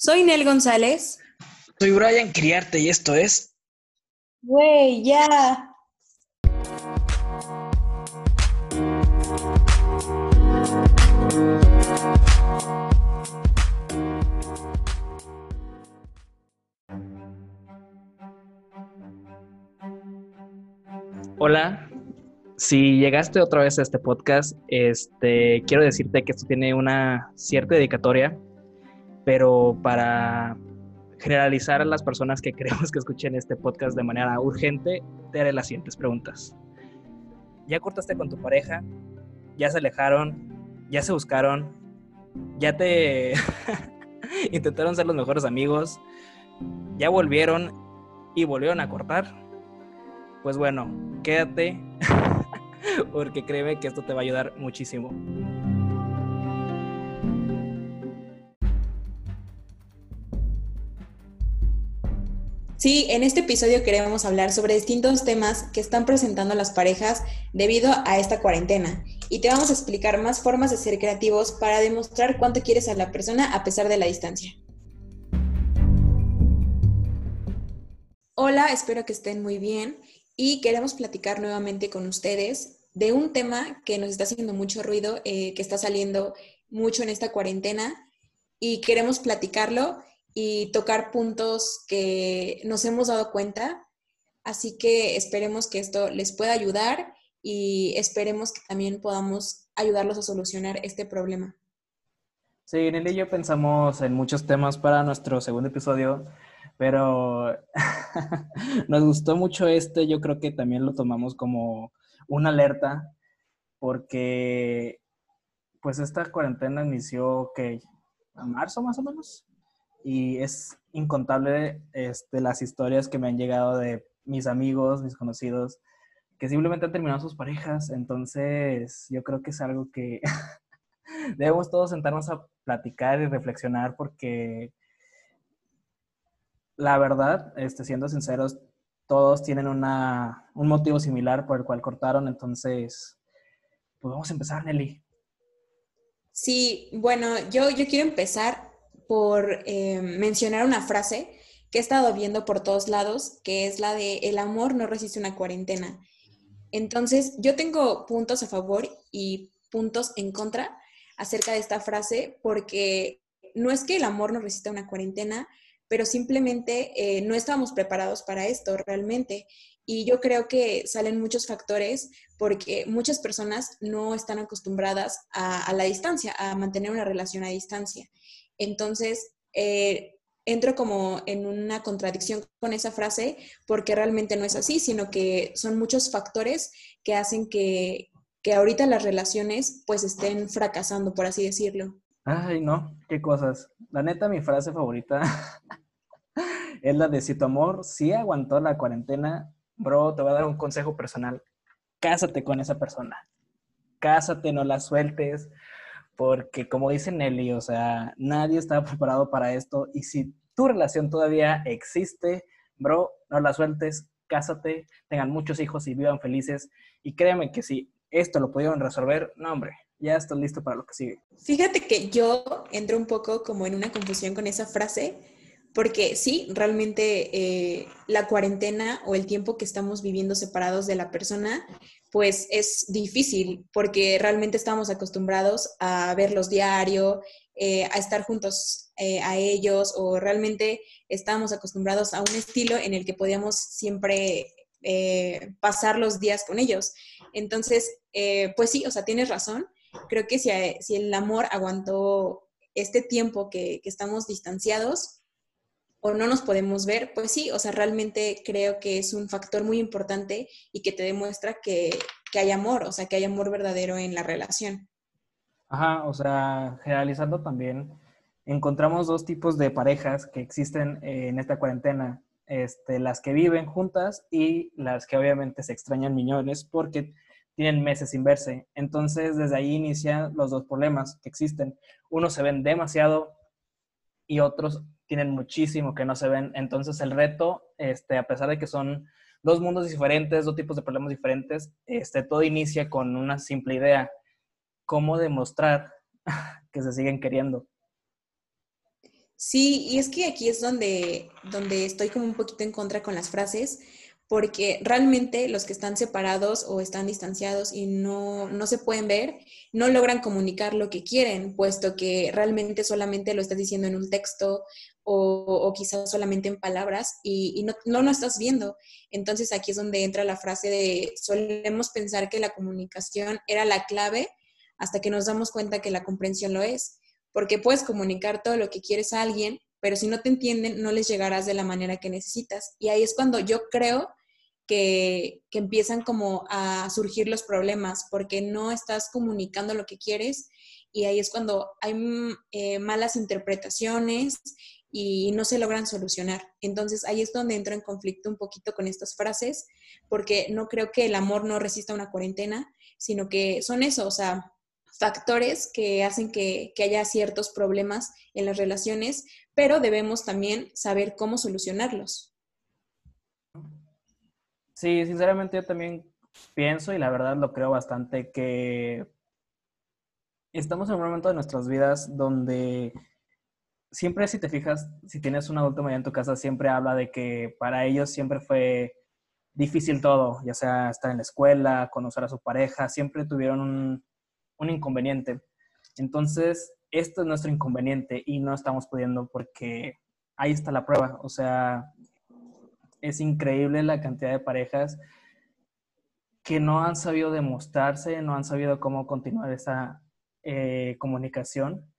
Soy Nel González. Soy Brian Criarte y esto es. Güey, ya. Hola, si llegaste otra vez a este podcast, este, quiero decirte que esto tiene una cierta dedicatoria, pero para generalizar a las personas que queremos que escuchen este podcast de manera urgente, te haré las siguientes preguntas. ¿Ya cortaste con tu pareja? ¿Ya se alejaron? ¿Ya se buscaron? ¿Ya te intentaron ser los mejores amigos? ¿Ya volvieron y volvieron a cortar? Pues bueno, quédate porque créeme que esto te va a ayudar muchísimo. Sí, en este episodio queremos hablar sobre distintos temas que están presentando las parejas debido a esta cuarentena y te vamos a explicar más formas de ser creativos para demostrar cuánto quieres a la persona a pesar de la distancia. Hola, espero que estén muy bien y queremos platicar nuevamente con ustedes de un tema que nos está haciendo mucho ruido, eh, que está saliendo mucho en esta cuarentena y queremos platicarlo y tocar puntos que nos hemos dado cuenta. Así que esperemos que esto les pueda ayudar y esperemos que también podamos ayudarlos a solucionar este problema. Sí, Nelly y yo pensamos en muchos temas para nuestro segundo episodio, pero nos gustó mucho este, yo creo que también lo tomamos como una alerta, porque pues esta cuarentena inició que en marzo más o menos, y es incontable este, las historias que me han llegado de mis amigos, mis conocidos, que simplemente han terminado sus parejas, entonces yo creo que es algo que debemos todos sentarnos a platicar y reflexionar porque la verdad, este, siendo sinceros, todos tienen una, un motivo similar por el cual cortaron, entonces, pues vamos a empezar, Nelly. Sí, bueno, yo, yo quiero empezar por eh, mencionar una frase que he estado viendo por todos lados, que es la de el amor no resiste una cuarentena. Entonces, yo tengo puntos a favor y puntos en contra acerca de esta frase, porque no es que el amor no resista una cuarentena, pero simplemente eh, no estábamos preparados para esto realmente. Y yo creo que salen muchos factores porque muchas personas no están acostumbradas a, la distancia, a mantener una relación a distancia. Entonces, eh, entro como en una contradicción con esa frase porque realmente no es así, sino que son muchos factores que hacen que, que ahorita las relaciones pues estén fracasando, por así decirlo. Ay, no, qué cosas. La neta, mi frase favorita es la de si tu amor sí aguantó la cuarentena, bro, te voy a dar un consejo personal. Cásate con esa persona. Cásate, no la sueltes, porque como dice Nelly, o sea, nadie estaba preparado para esto y si tu relación todavía existe, bro, no la sueltes, cásate, tengan muchos hijos y vivan felices. Y créeme que si esto lo pudieron resolver, no, hombre, ya estás listo para lo que sigue. Fíjate que yo entro un poco como en una confusión con esa frase, porque sí, realmente eh, la cuarentena o el tiempo que estamos viviendo separados de la persona, pues es difícil, porque realmente estamos acostumbrados a verlos diario, eh, a estar juntos eh, a ellos, o realmente estamos acostumbrados a un estilo en el que podíamos siempre pasar los días con ellos. Entonces, pues sí, o sea, tienes razón creo que si, si el amor aguantó este tiempo que, que, estamos distanciados o no nos podemos ver, pues sí, o sea, realmente creo que es un factor muy importante y que te demuestra que, que hay amor, o sea, que hay amor verdadero en la relación. Ajá, o sea, generalizando también, encontramos dos tipos de parejas que existen en esta cuarentena. Este, las que viven juntas y las que obviamente se extrañan millones porque tienen meses sin verse. Entonces, desde ahí inician los dos problemas que existen. Unos se ven demasiado y otros tienen muchísimo que no se ven. Entonces, el reto, este, a pesar de que son dos mundos diferentes, dos tipos de problemas diferentes, este, todo inicia con una simple idea. ¿Cómo demostrar que se siguen queriendo? Sí, y es que aquí es donde, donde estoy como un poquito en contra con las frases, porque realmente los que están separados o están distanciados y no, no, se pueden ver, no logran comunicar lo que quieren, puesto que realmente solamente lo estás diciendo en un texto o, o quizás solamente en palabras y, no, no, lo estás viendo. Entonces aquí es donde entra la frase de solemos pensar que la comunicación era la clave hasta que nos damos cuenta que la comprensión lo es, porque puedes comunicar todo lo que quieres a alguien, pero si no te entienden, no les llegarás de la manera que necesitas. Y ahí es cuando yo creo que, empiezan como a surgir los problemas porque no estás comunicando lo que quieres y ahí es cuando hay mm, eh, malas interpretaciones y no se logran solucionar. Entonces ahí es donde entro en conflicto un poquito con estas frases porque no creo que el amor no resista una cuarentena, sino que son eso, o sea, factores que hacen que, que haya ciertos problemas en las relaciones, pero debemos también saber cómo solucionarlos. Sí, sinceramente yo también pienso y la verdad lo creo bastante que estamos en un momento de nuestras vidas donde siempre si te fijas, si tienes un adulto mayor en tu casa, siempre habla de que para ellos siempre fue difícil todo, ya sea estar en la escuela, conocer a su pareja, siempre tuvieron un, un inconveniente. Entonces, esto es nuestro inconveniente y no estamos pudiendo porque ahí está la prueba. O sea, es increíble la cantidad de parejas que no han sabido demostrarse, no han sabido cómo continuar esa eh, comunicación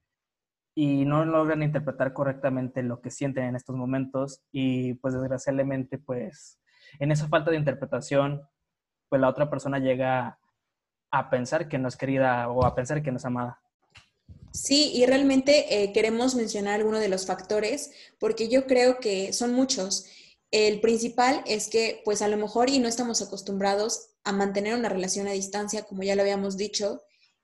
y no logran interpretar correctamente lo que sienten en estos momentos y pues desgraciadamente pues en esa falta de interpretación pues la otra persona llega a pensar que no es querida o a pensar que no es amada. Sí, y realmente eh, queremos mencionar algunos de los factores porque yo creo que son muchos. El principal es que, pues a lo mejor, y no estamos acostumbrados a mantener una relación a distancia, como ya lo habíamos dicho,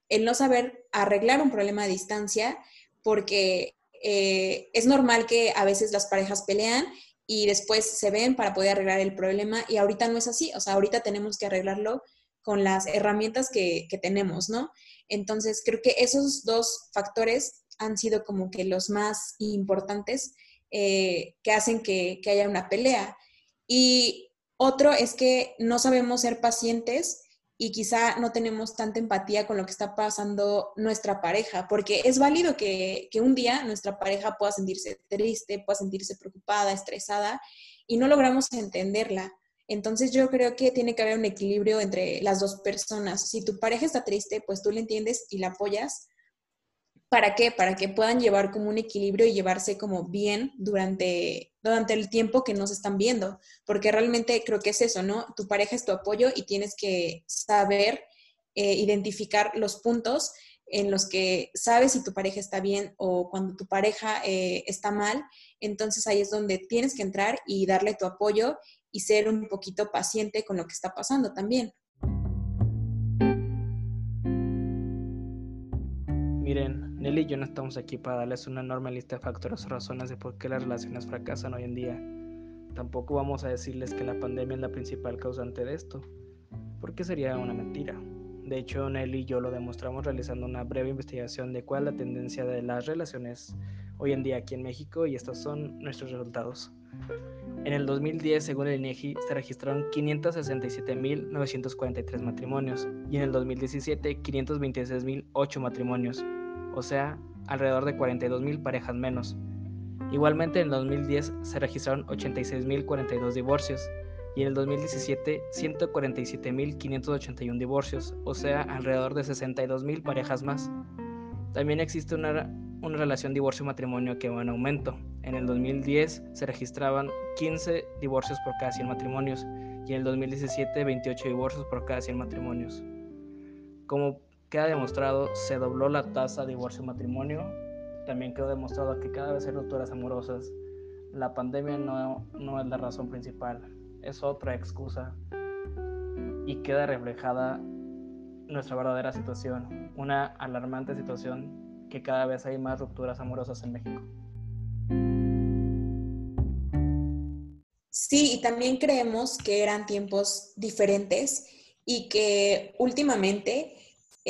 el no saber arreglar un problema a distancia, porque eh, es normal que a veces las parejas pelean y después se ven para poder arreglar el problema y ahorita no es así, o sea, ahorita tenemos que arreglarlo con las herramientas que, que tenemos, ¿no? Entonces, creo que esos dos factores han sido como que los más importantes eh, que hacen que, haya una pelea. Y otro es que no sabemos ser pacientes y quizá no tenemos tanta empatía con lo que está pasando nuestra pareja, porque es válido que, que, un día nuestra pareja pueda sentirse triste, pueda sentirse preocupada, estresada, y no logramos entenderla. Entonces yo creo que tiene que haber un equilibrio entre las dos personas. Si tu pareja está triste, pues tú le entiendes y la apoyas, ¿Para qué? Para que puedan llevar como un equilibrio y llevarse como bien durante, durante el tiempo que no se están viendo, porque realmente creo que es eso, ¿no? Tu pareja es tu apoyo y tienes que saber eh, identificar los puntos en los que sabes si tu pareja está bien o cuando tu pareja eh, está mal, entonces ahí es donde tienes que entrar y darle tu apoyo y ser un poquito paciente con lo que está pasando también. Miren, Nelly y yo no estamos aquí para darles una enorme lista de factores o razones de por qué las relaciones fracasan hoy en día. Tampoco vamos a decirles que la pandemia es la principal causante de esto, porque sería una mentira. De hecho, Nelly y yo lo demostramos realizando una breve investigación de cuál es la tendencia de las relaciones hoy en día aquí en México y estos son nuestros resultados. En el 2010, según el INEGI, se registraron 567.943 matrimonios y en el 2017 526.008 matrimonios o sea, alrededor de 42.000 parejas menos. Igualmente en el 2010 se registraron 86.042 divorcios y en el 2017 147.581 divorcios, o sea, alrededor de 62.000 parejas más. También existe una, una relación divorcio-matrimonio que va en aumento. En el 2010 se registraban 15 divorcios por cada 100 matrimonios y en el 2017 28 divorcios por cada 100 matrimonios. Como queda demostrado, se dobló la tasa de divorcio y matrimonio. También quedó demostrado que cada vez hay rupturas amorosas. La pandemia no, no es la razón principal, es otra excusa. Y queda reflejada nuestra verdadera situación, una alarmante situación que cada vez hay más rupturas amorosas en México. Sí, y también creemos que eran tiempos diferentes y que últimamente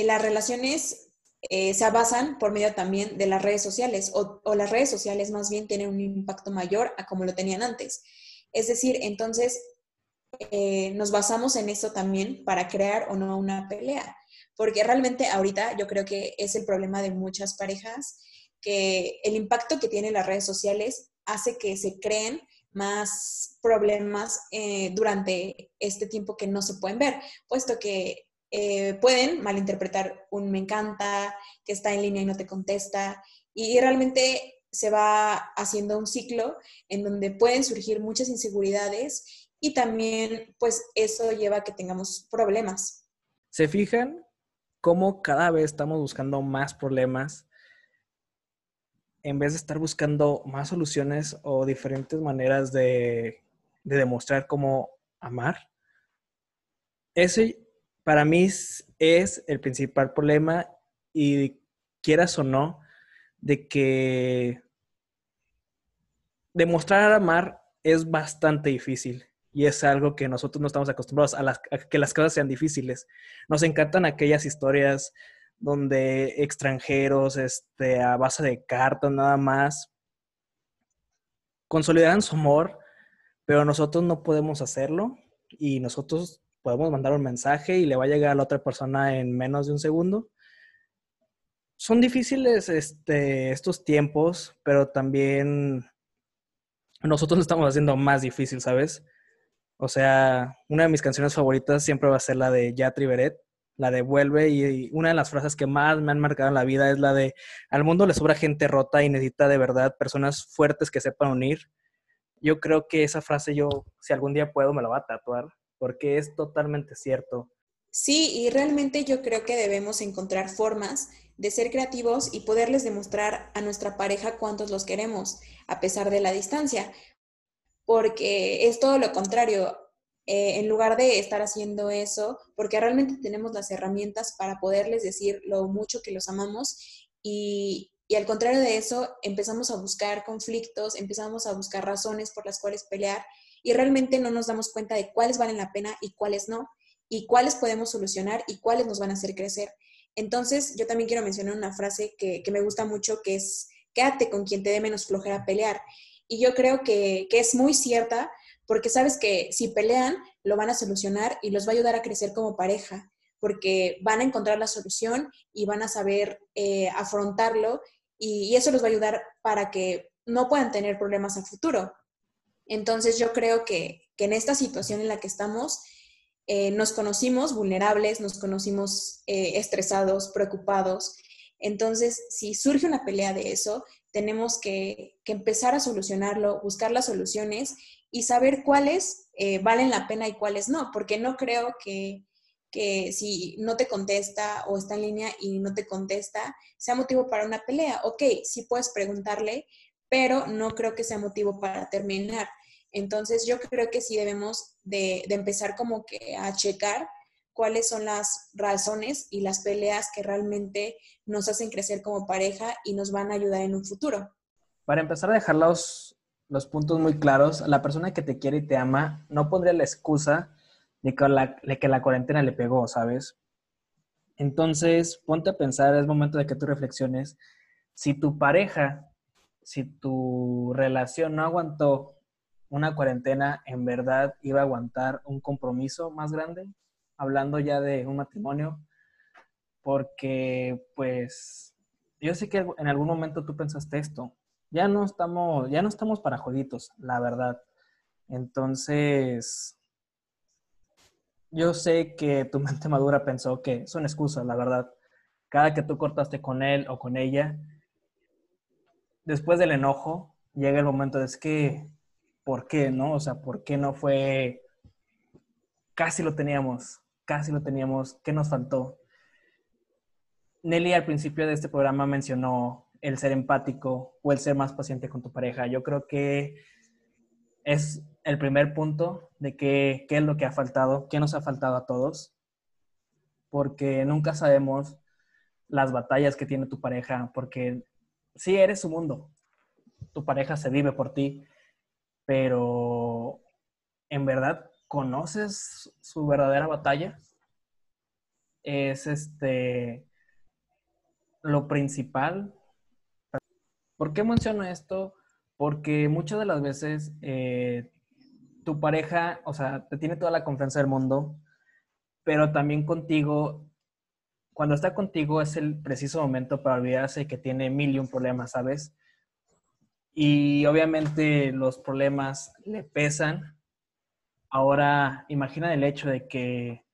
las relaciones eh, se basan por medio también de las redes sociales o, las redes sociales más bien tienen un impacto mayor a como lo tenían antes. Es decir, entonces eh, nos basamos en eso también para crear o no una pelea, porque realmente ahorita yo creo que es el problema de muchas parejas, que el impacto que tienen las redes sociales hace que se creen más problemas eh, durante este tiempo que no se pueden ver, puesto que eh, pueden malinterpretar un me encanta, que está en línea y no te contesta, y realmente se va haciendo un ciclo en donde pueden surgir muchas inseguridades y también pues eso lleva a que tengamos problemas. ¿Se fijan cómo cada vez estamos buscando más problemas en vez de estar buscando más soluciones o diferentes maneras de, de demostrar cómo amar? Ese para mí es el principal problema y quieras o no, de que demostrar amar es bastante difícil y es algo que nosotros no estamos acostumbrados a, que las cosas sean difíciles. Nos encantan aquellas historias donde extranjeros, este, a base de cartas nada más, consolidan su amor, pero nosotros no podemos hacerlo y nosotros podemos mandar un mensaje y le va a llegar a la otra persona en menos de un segundo. Son difíciles este, estos tiempos, pero también nosotros lo estamos haciendo más difícil, ¿sabes? O sea, una de mis canciones favoritas siempre va a ser la de Yatri Beret, la de Vuelve, y una de las frases que más me han marcado en la vida es la de al mundo le sobra gente rota y necesita de verdad personas fuertes que sepan unir. Yo creo que esa frase yo, si algún día puedo, me la voy a tatuar porque es totalmente cierto. Sí, y realmente yo creo que debemos encontrar formas de ser creativos y poderles demostrar a nuestra pareja cuántos los queremos, a pesar de la distancia, porque es todo lo contrario. Eh, en lugar de estar haciendo eso, porque realmente tenemos las herramientas para poderles decir lo mucho que los amamos y, y al contrario de eso, empezamos a buscar conflictos, empezamos a buscar razones por las cuales pelear y realmente no nos damos cuenta de cuáles valen la pena y cuáles no, y cuáles podemos solucionar y cuáles nos van a hacer crecer. Entonces, yo también quiero mencionar una frase que, me gusta mucho, que es, quédate con quien te dé menos flojera pelear. Y yo creo que, que es muy cierta, porque sabes que si pelean, lo van a solucionar y los va a ayudar a crecer como pareja, porque van a encontrar la solución y van a saber eh, afrontarlo y, eso los va a ayudar para que no puedan tener problemas a futuro. Entonces yo creo que, en esta situación en la que estamos, eh, nos conocimos vulnerables, nos conocimos eh, estresados, preocupados. Entonces, si surge una pelea de eso, tenemos que, empezar a solucionarlo, buscar las soluciones y saber cuáles eh, valen la pena y cuáles no, porque no creo que, que si no te contesta o está en línea y no te contesta, sea motivo para una pelea. Ok, sí puedes preguntarle, pero no creo que sea motivo para terminar. Entonces yo creo que sí debemos de, empezar como que a checar cuáles son las razones y las peleas que realmente nos hacen crecer como pareja y nos van a ayudar en un futuro. Para empezar a dejar los, los puntos muy claros, la persona que te quiere y te ama no pondría la excusa de que la, de que la cuarentena le pegó, ¿sabes? Entonces, ponte a pensar, es momento de que tú reflexiones, si tu pareja si tu relación no aguantó una cuarentena, en verdad iba a aguantar un compromiso más grande, hablando ya de un matrimonio, porque pues yo sé que en algún momento tú pensaste esto, ya no estamos, ya no estamos para jueguitos, la verdad. Entonces, yo sé que tu mente madura pensó que son excusas, la verdad. Cada que tú cortaste con él o con ella, después del enojo, llega el momento de es que, ¿por qué, no? O sea, ¿por qué no fue? Casi lo teníamos, casi lo teníamos, ¿qué nos faltó? Nelly al principio de este programa mencionó el ser empático o el ser más paciente con tu pareja. Yo creo que es el primer punto de qué, qué es lo que ha faltado, qué nos ha faltado a todos, porque nunca sabemos las batallas que tiene tu pareja, porque sí eres su mundo. Tu pareja se vive por ti, pero ¿en verdad conoces su verdadera batalla? Es este lo principal. ¿Por qué menciono esto? Porque muchas de las veces eh, tu pareja, o sea, te tiene toda la confianza del mundo, pero también contigo, cuando está contigo es el preciso momento para olvidarse que tiene mil y un problemas, ¿sabes? Y obviamente los problemas le pesan. Ahora, imagina el hecho de que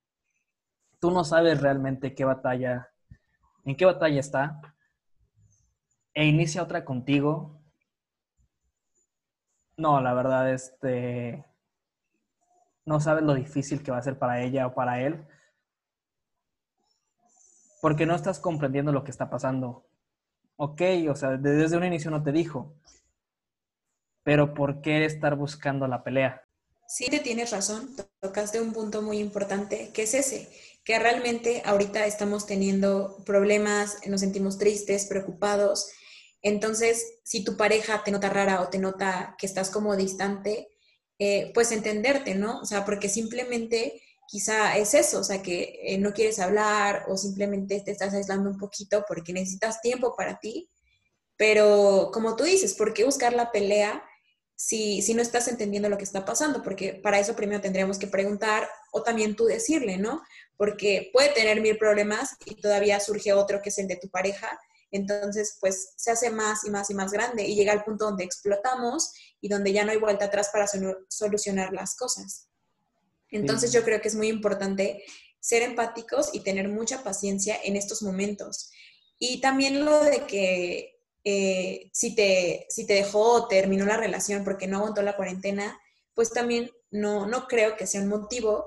tú no sabes realmente qué batalla, en qué batalla está, e inicia otra contigo. No, la verdad, este, no sabes lo difícil que va a ser para ella o para él, porque no estás comprendiendo lo que está pasando. Ok, o sea, desde un inicio no te dijo, pero ¿por qué estar buscando la pelea? Sí, te tienes razón, tocaste un punto muy importante, que es ese, que realmente ahorita estamos teniendo problemas, nos sentimos tristes, preocupados. Entonces, si tu pareja te nota rara o te nota que estás como distante, eh, pues entenderte, ¿no? O sea, porque simplemente quizá es eso, o sea, que eh, no quieres hablar o simplemente te estás aislando un poquito porque necesitas tiempo para ti. Pero como tú dices, ¿por qué buscar la pelea si, si no estás entendiendo lo que está pasando? Porque para eso primero tendríamos que preguntar o también tú decirle, ¿no? Porque puede tener mil problemas y todavía surge otro que es el de tu pareja entonces, pues se hace más y más y más grande y llega al punto donde explotamos y donde ya no hay vuelta atrás para solucionar las cosas. Entonces, yo creo que es muy importante ser empáticos y tener mucha paciencia en estos momentos. Y también lo de que eh, si, te, si te dejó o terminó la relación porque no aguantó la cuarentena, pues también no, no creo que sea un motivo,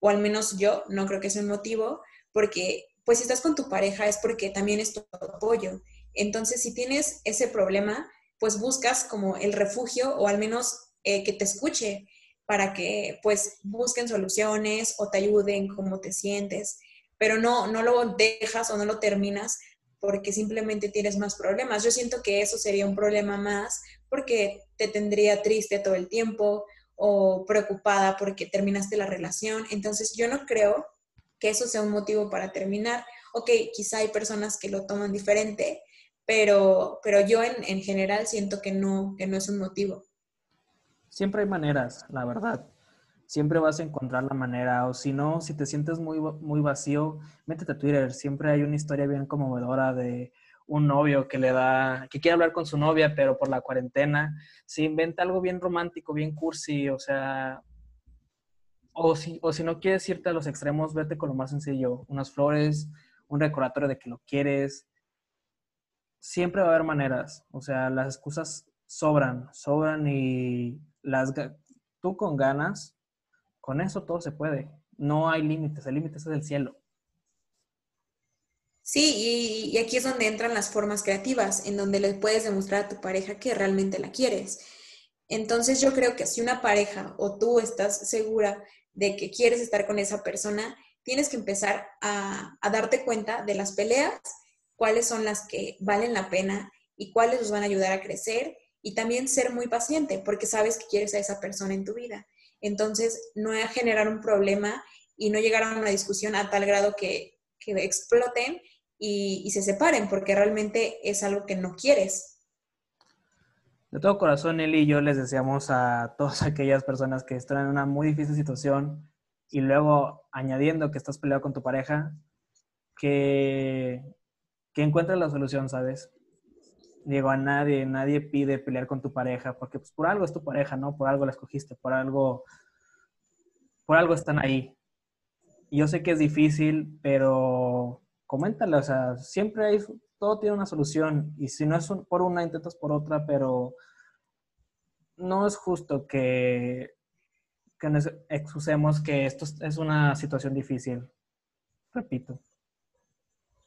o al menos yo no creo que sea un motivo, porque pues si estás con tu pareja es porque también es tu apoyo. Entonces, si tienes ese problema, pues buscas como el refugio o al menos eh, que te escuche para que pues busquen soluciones o te ayuden cómo te sientes, pero no, no lo dejas o no lo terminas porque simplemente tienes más problemas. Yo siento que eso sería un problema más porque te tendría triste todo el tiempo o preocupada porque terminaste la relación. Entonces yo no creo que eso sea un motivo para terminar. Ok, quizá hay personas que lo toman diferente, pero, pero yo en, en general siento que no, que no es un motivo. Siempre hay maneras, la verdad. Siempre vas a encontrar la manera, o si no, si te sientes muy, muy vacío, métete a Twitter. Siempre hay una historia bien conmovedora de un novio que le da, que quiere hablar con su novia, pero por la cuarentena se inventa algo bien romántico, bien cursi, o sea, o si, o si no quieres irte a los extremos, vete con lo más sencillo. Unas flores, un recordatorio de que lo quieres. Siempre va a haber maneras. O sea, las excusas sobran, sobran y las, tú con ganas, con eso todo se puede. No hay límites, el límite es el cielo. Sí, y, aquí es donde entran las formas creativas, en donde le puedes demostrar a tu pareja que realmente la quieres. Entonces yo creo que si una pareja o tú estás segura de que quieres estar con esa persona, tienes que empezar a, darte cuenta de las peleas, cuáles son las que valen la pena y cuáles los van a ayudar a crecer y también ser muy paciente porque sabes que quieres a esa persona en tu vida. Entonces, no generar un problema y no llegar a una discusión a tal grado que, exploten y, y, se separen porque realmente es algo que no quieres. De todo corazón, Eli y yo les deseamos a todas aquellas personas que están en una muy difícil situación y luego añadiendo que estás peleado con tu pareja, que, que encuentres la solución, ¿sabes? Digo, a nadie, nadie pide pelear con tu pareja, porque pues por algo es tu pareja, ¿no? Por algo la escogiste, por algo, por algo están ahí. Yo sé que es difícil, pero coméntale, o sea, siempre hay todo tiene una solución y si no es por una, intentas por otra, pero no es justo que, que nos excusemos que esto es una situación difícil. Repito.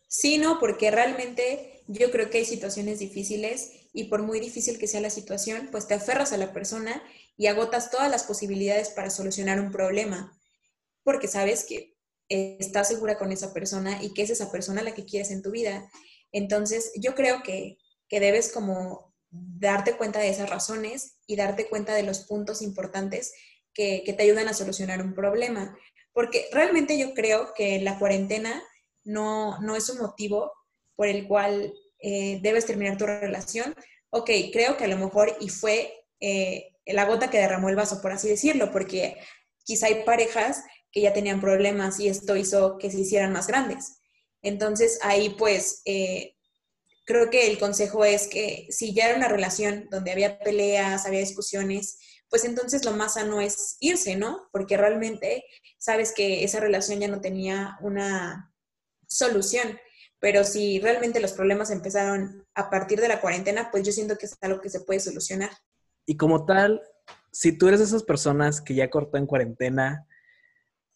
Sí, no, porque realmente yo creo que hay situaciones difíciles y por muy difícil que sea la situación, pues te aferras a la persona y agotas todas las posibilidades para solucionar un problema, porque sabes que estás segura con esa persona y que es esa persona la que quieres en tu vida. Entonces, yo creo que, debes como darte cuenta de esas razones y darte cuenta de los puntos importantes que, te ayudan a solucionar un problema. Porque realmente yo creo que la cuarentena no, no es un motivo por el cual eh, debes terminar tu relación, ok, creo que a lo mejor y fue eh, la gota que derramó el vaso, por así decirlo, porque quizá hay parejas que ya tenían problemas y esto hizo que se hicieran más grandes. Entonces ahí pues eh, creo que el consejo es que si ya era una relación donde había peleas, había discusiones, pues entonces lo más sano es irse, ¿no? Porque realmente sabes que esa relación ya no tenía una solución. Pero si realmente los problemas empezaron a partir de la cuarentena, pues yo siento que es algo que se puede solucionar. Y como tal, si tú eres de esas personas que ya cortó en cuarentena,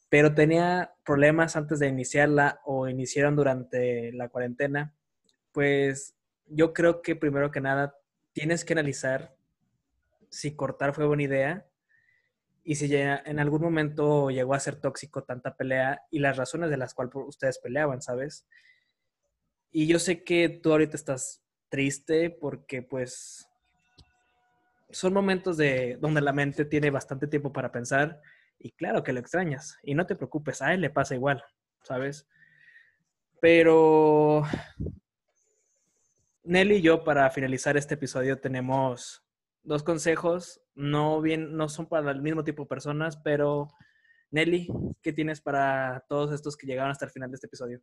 pero tenía problemas antes de iniciarla o iniciaron durante la cuarentena, pues yo creo que primero que nada tienes que analizar si cortar fue buena idea y si ya en algún momento llegó a ser tóxico tanta pelea y las razones de las cuales ustedes peleaban, ¿sabes? Y yo sé que tú ahorita estás triste porque pues son momentos de donde la mente tiene bastante tiempo para pensar y claro que lo extrañas y no te preocupes, a él le pasa igual, ¿sabes? Pero Nelly y yo para finalizar este episodio tenemos dos consejos, no bien no son para el mismo tipo de personas, pero Nelly, ¿qué tienes para todos estos que llegaron hasta el final de este episodio?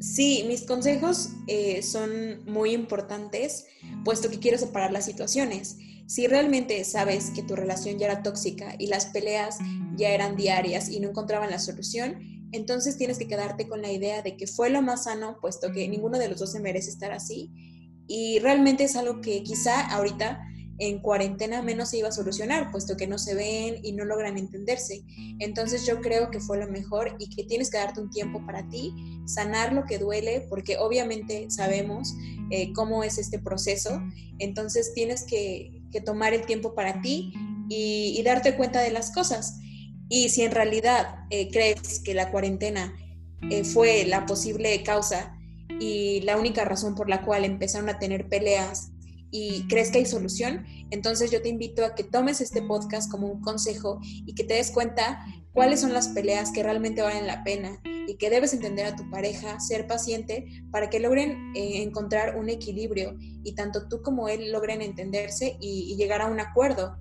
Sí, mis consejos eh, son muy importantes, puesto que quiero separar las situaciones. Si realmente sabes que tu relación ya era tóxica y las peleas ya eran diarias y no encontraban la solución, entonces tienes que quedarte con la idea de que fue lo más sano, puesto que ninguno de los dos se merece estar así. Y realmente es algo que quizá ahorita en cuarentena menos se iba a solucionar, puesto que no se ven y no logran entenderse. Entonces yo creo que fue lo mejor y que tienes que darte un tiempo para ti, sanar lo que duele, porque obviamente sabemos eh, cómo es este proceso. Entonces tienes que, tomar el tiempo para ti y, darte cuenta de las cosas. Y si en realidad eh, crees que la cuarentena eh, fue la posible causa y la única razón por la cual empezaron a tener peleas y crees que hay solución, entonces yo te invito a que tomes este podcast como un consejo y que te des cuenta cuáles son las peleas que realmente valen la pena y que debes entender a tu pareja, ser paciente para que logren eh, encontrar un equilibrio y tanto tú como él logren entenderse y, llegar a un acuerdo.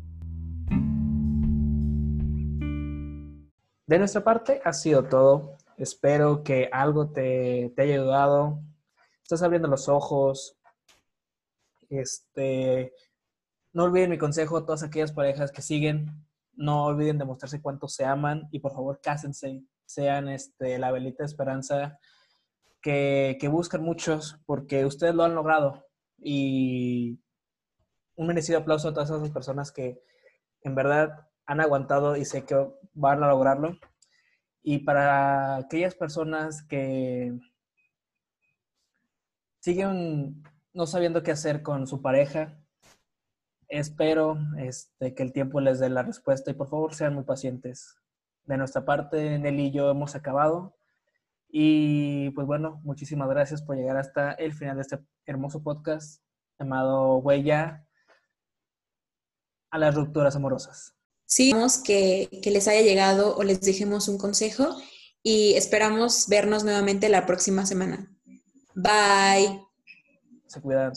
De nuestra parte ha sido todo. Espero que algo te, te haya ayudado. Estás abriendo los ojos, este, no olviden mi consejo a todas aquellas parejas que siguen. No olviden demostrarse cuánto se aman y por favor cásense. Sean este, la velita de esperanza que, que buscan muchos porque ustedes lo han logrado. Y un merecido aplauso a todas esas personas que en verdad han aguantado y sé que van a lograrlo. Y para aquellas personas que siguen no sabiendo qué hacer con su pareja. Espero este, que el tiempo les dé la respuesta y por favor sean muy pacientes. De nuestra parte, Nelly y yo hemos acabado. Y pues bueno, muchísimas gracias por llegar hasta el final de este hermoso podcast llamado Huella a las rupturas amorosas. Sí, que, que les haya llegado o les dejemos un consejo y esperamos vernos nuevamente la próxima semana. Bye. Se cuidan.